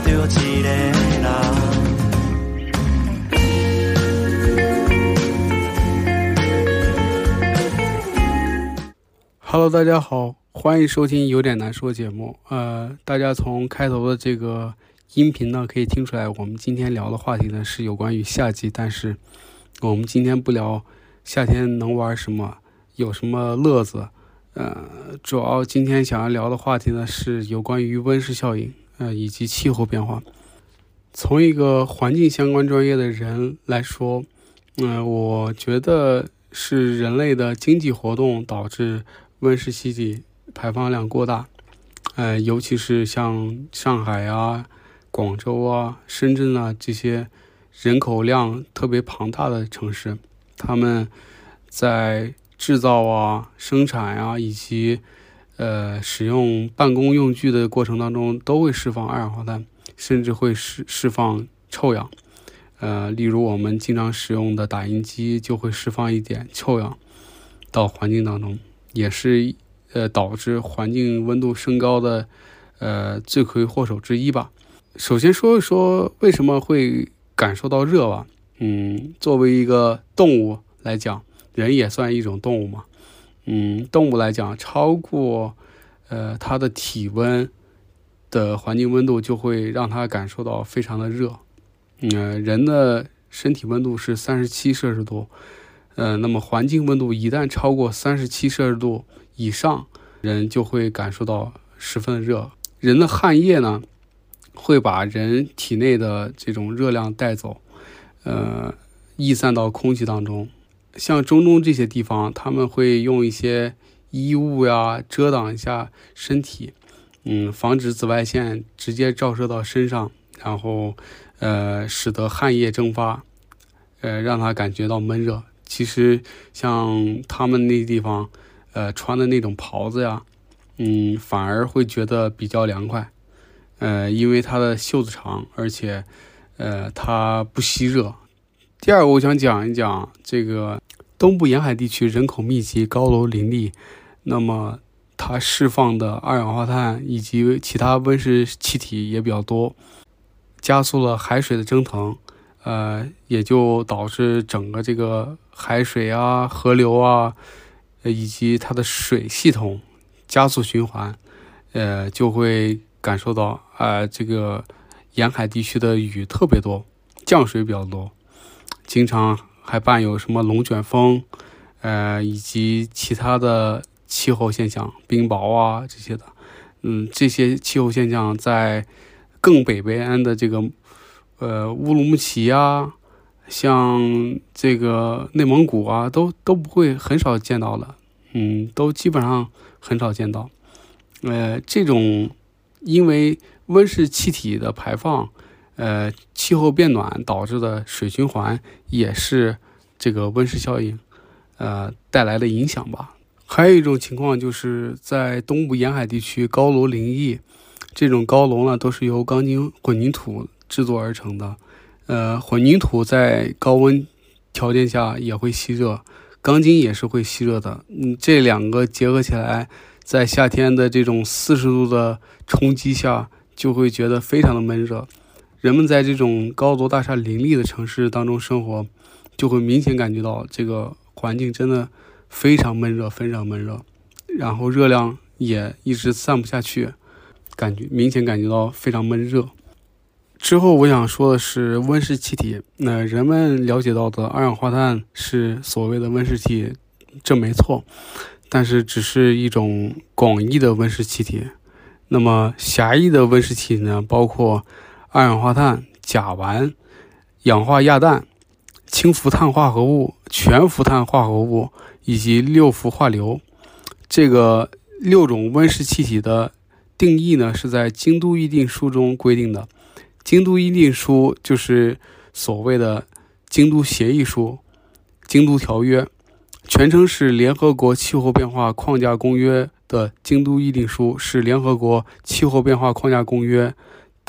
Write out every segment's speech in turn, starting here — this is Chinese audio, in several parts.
着一个人。Hello，大家好，欢迎收听有点难说节目。呃，大家从开头的这个音频呢，可以听出来，我们今天聊的话题呢是有关于夏季，但是我们今天不聊夏天能玩什么，有什么乐子。呃，主要今天想要聊的话题呢是有关于温室效应，呃，以及气候变化。从一个环境相关专业的人来说，嗯、我觉得是人类的经济活动导致温室气体排放量过大，呃，尤其是像上海啊、广州啊、深圳啊这些人口量特别庞大的城市，他们在制造啊、生产啊以及呃使用办公用具的过程当中，都会释放二氧化碳，甚至会释释放臭氧。呃，例如我们经常使用的打印机就会释放一点臭氧到环境当中。也是呃导致环境温度升高的呃罪魁祸首之一吧。首先说一说为什么会感受到热吧。嗯，作为一个动物来讲，人也算一种动物嘛。嗯，动物来讲，超过呃它的体温的环境温度就会让它感受到非常的热。嗯、人的身体温度是三十七摄氏度。呃，那么环境温度一旦超过三十七摄氏度以上，人就会感受到十分的热。人的汗液呢，会把人体内的这种热量带走，呃，逸散到空气当中。像中东这些地方，他们会用一些衣物呀遮挡一下身体，嗯，防止紫外线直接照射到身上，然后呃，使得汗液蒸发，呃，让他感觉到闷热。其实像他们那地方，呃，穿的那种袍子呀，嗯，反而会觉得比较凉快，呃，因为它的袖子长，而且，呃，它不吸热。第二个，我想讲一讲这个东部沿海地区人口密集、高楼林立，那么它释放的二氧化碳以及其他温室气体也比较多，加速了海水的蒸腾。呃，也就导致整个这个海水啊、河流啊，呃以及它的水系统加速循环，呃，就会感受到啊、呃，这个沿海地区的雨特别多，降水比较多，经常还伴有什么龙卷风，呃，以及其他的气候现象，冰雹啊这些的，嗯，这些气候现象在更北边的这个。呃，乌鲁木齐啊，像这个内蒙古啊，都都不会很少见到了，嗯，都基本上很少见到。呃，这种因为温室气体的排放，呃，气候变暖导致的水循环，也是这个温室效应，呃带来的影响吧。还有一种情况就是在东部沿海地区高楼林立，这种高楼呢都是由钢筋混凝土。制作而成的，呃，混凝土在高温条件下也会吸热，钢筋也是会吸热的。嗯，这两个结合起来，在夏天的这种四十度的冲击下，就会觉得非常的闷热。人们在这种高楼大厦林立的城市当中生活，就会明显感觉到这个环境真的非常闷热，非常闷热，然后热量也一直散不下去，感觉明显感觉到非常闷热。之后我想说的是温室气体。那人们了解到的二氧化碳是所谓的温室气体，这没错，但是只是一种广义的温室气体。那么狭义的温室气体呢，包括二氧化碳、甲烷、氧化亚氮、氢氟碳化合物、全氟碳化合物以及六氟化硫。这个六种温室气体的定义呢，是在京都议定书中规定的。京都议定书就是所谓的京都协议书、京都条约，全称是联合国气候变化框架公约的京都议定书，是联合国气候变化框架公约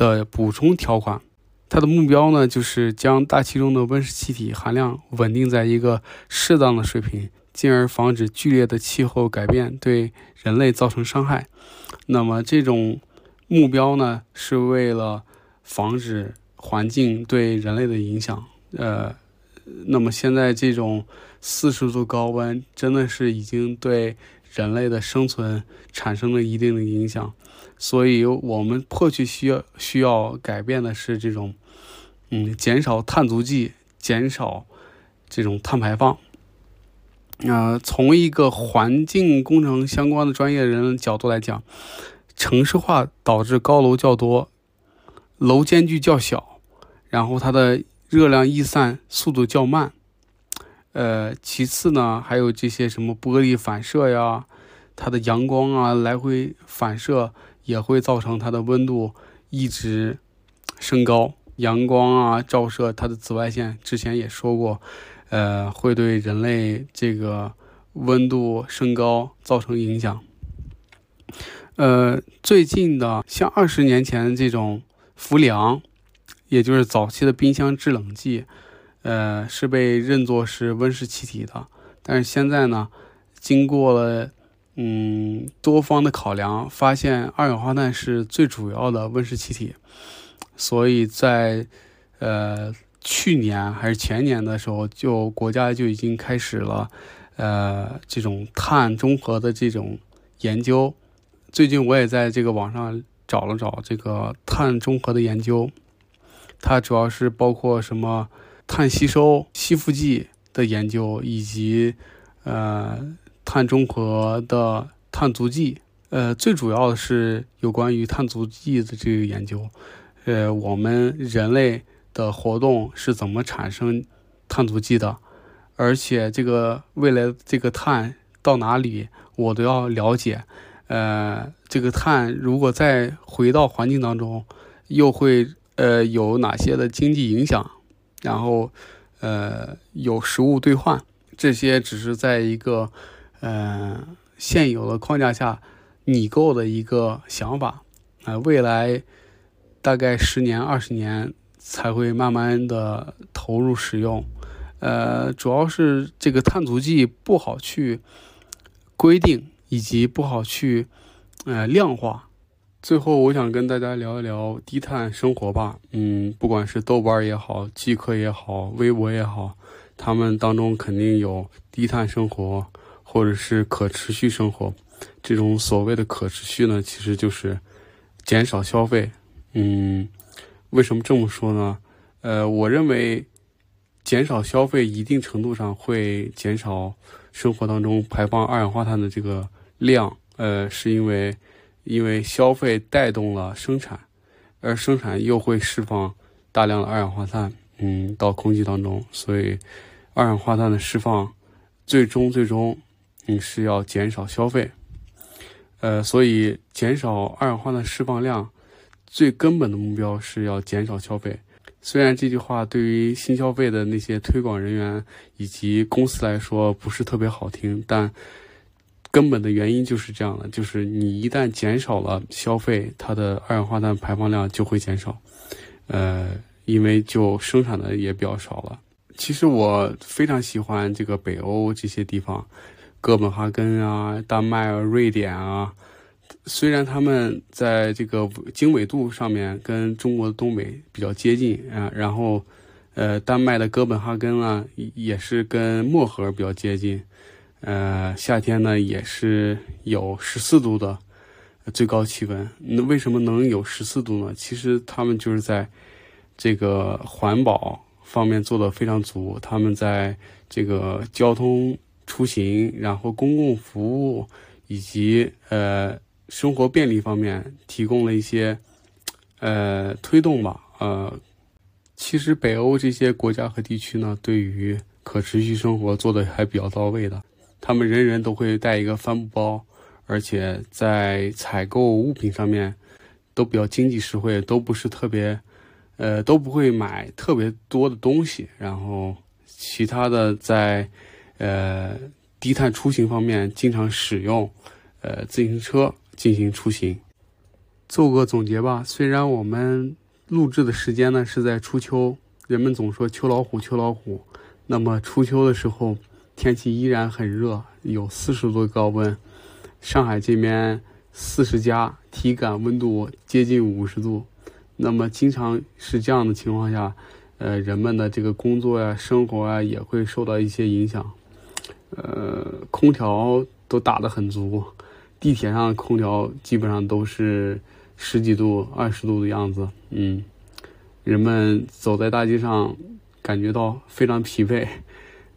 的补充条款。它的目标呢，就是将大气中的温室气体含量稳定在一个适当的水平，进而防止剧烈的气候改变对人类造成伤害。那么这种目标呢，是为了防止环境对人类的影响。呃，那么现在这种四十度高温，真的是已经对人类的生存产生了一定的影响。所以，我们迫切需要需要改变的是这种，嗯，减少碳足迹，减少这种碳排放。呃，从一个环境工程相关的专业人角度来讲，城市化导致高楼较多，楼间距较小，然后它的热量逸散速度较慢。呃，其次呢，还有这些什么玻璃反射呀，它的阳光啊来回反射。也会造成它的温度一直升高，阳光啊照射它的紫外线，之前也说过，呃，会对人类这个温度升高造成影响。呃，最近的像二十年前这种氟利昂，也就是早期的冰箱制冷剂，呃，是被认作是温室气体的，但是现在呢，经过了。嗯，多方的考量发现，二氧化碳是最主要的温室气体，所以在呃去年还是前年的时候，就国家就已经开始了呃这种碳中和的这种研究。最近我也在这个网上找了找这个碳中和的研究，它主要是包括什么碳吸收、吸附剂的研究，以及呃。碳中和的碳足迹，呃，最主要的是有关于碳足迹的这个研究，呃，我们人类的活动是怎么产生碳足迹的，而且这个未来这个碳到哪里，我都要了解，呃，这个碳如果再回到环境当中，又会呃有哪些的经济影响，然后呃有实物兑换，这些只是在一个。嗯，现有的框架下拟构的一个想法，呃，未来大概十年、二十年才会慢慢的投入使用。呃，主要是这个碳足迹不好去规定，以及不好去呃量化。最后，我想跟大家聊一聊低碳生活吧。嗯，不管是豆瓣也好，极客也好，微博也好，他们当中肯定有低碳生活。或者是可持续生活，这种所谓的可持续呢，其实就是减少消费。嗯，为什么这么说呢？呃，我认为减少消费一定程度上会减少生活当中排放二氧化碳的这个量。呃，是因为因为消费带动了生产，而生产又会释放大量的二氧化碳，嗯，到空气当中，所以二氧化碳的释放最终最终。你是要减少消费，呃，所以减少二氧化碳释放量，最根本的目标是要减少消费。虽然这句话对于新消费的那些推广人员以及公司来说不是特别好听，但根本的原因就是这样的：就是你一旦减少了消费，它的二氧化碳排放量就会减少，呃，因为就生产的也比较少了。其实我非常喜欢这个北欧这些地方。哥本哈根啊，丹麦啊，瑞典啊，虽然他们在这个经纬度上面跟中国的东北比较接近啊，然后，呃，丹麦的哥本哈根啊，也是跟漠河比较接近，呃，夏天呢也是有十四度的最高气温。那为什么能有十四度呢？其实他们就是在这个环保方面做的非常足，他们在这个交通。出行，然后公共服务以及呃生活便利方面提供了一些呃推动吧。呃，其实北欧这些国家和地区呢，对于可持续生活做的还比较到位的。他们人人都会带一个帆布包，而且在采购物品上面都比较经济实惠，都不是特别呃都不会买特别多的东西。然后其他的在。呃，低碳出行方面，经常使用呃自行车进行出行。做个总结吧，虽然我们录制的时间呢是在初秋，人们总说秋老虎，秋老虎。那么初秋的时候，天气依然很热，有四十度高温。上海这边四十加，体感温度接近五十度。那么经常是这样的情况下，呃，人们的这个工作呀、生活啊也会受到一些影响。呃，空调都打得很足，地铁上空调基本上都是十几度、二十度的样子。嗯，人们走在大街上，感觉到非常疲惫。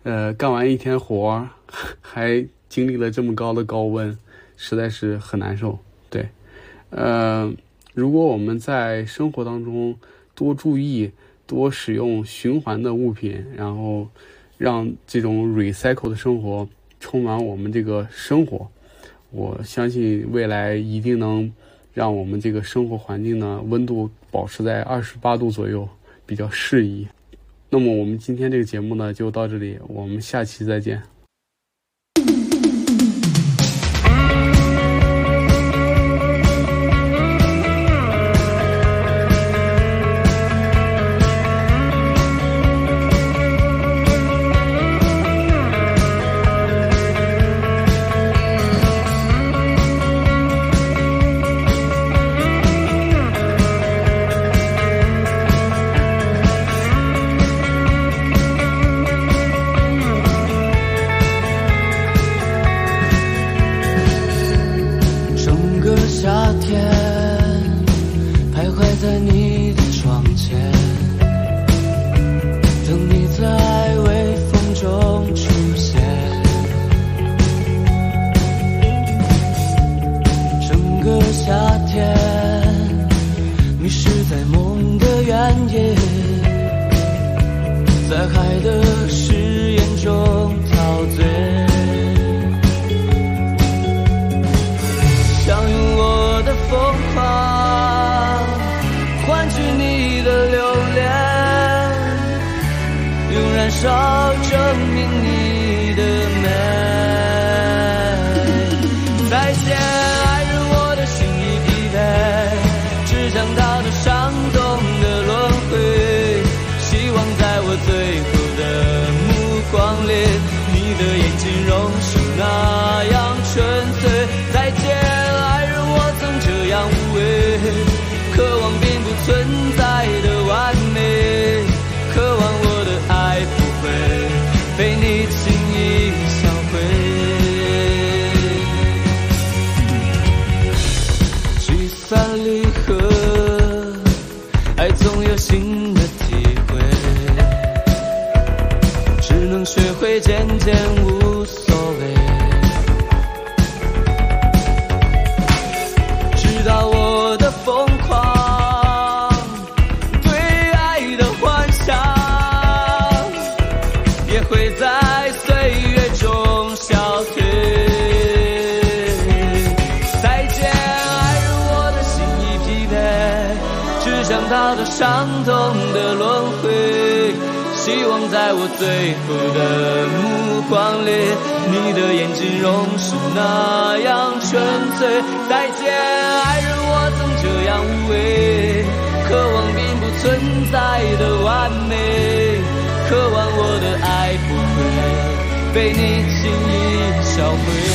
呃，干完一天活，还经历了这么高的高温，实在是很难受。对，呃，如果我们在生活当中多注意、多使用循环的物品，然后让这种 recycle 的生活充满我们这个生活，我相信未来一定能让我们这个生活环境呢温度保持在二十八度左右，比较适宜。那么我们今天这个节目呢就到这里，我们下期再见。海的我最后的目光里，你的眼睛仍是那样学会渐渐无所谓。直到我的疯狂，对爱的幻想，也会在岁月中消退。再见，爱人，我的心已疲惫，只想逃脱伤痛的轮回。希望在我最后的目光里，你的眼睛仍是那样纯粹。再见，爱人，我曾这样无畏，渴望并不存在的完美，渴望我的爱不会被你轻易销毁。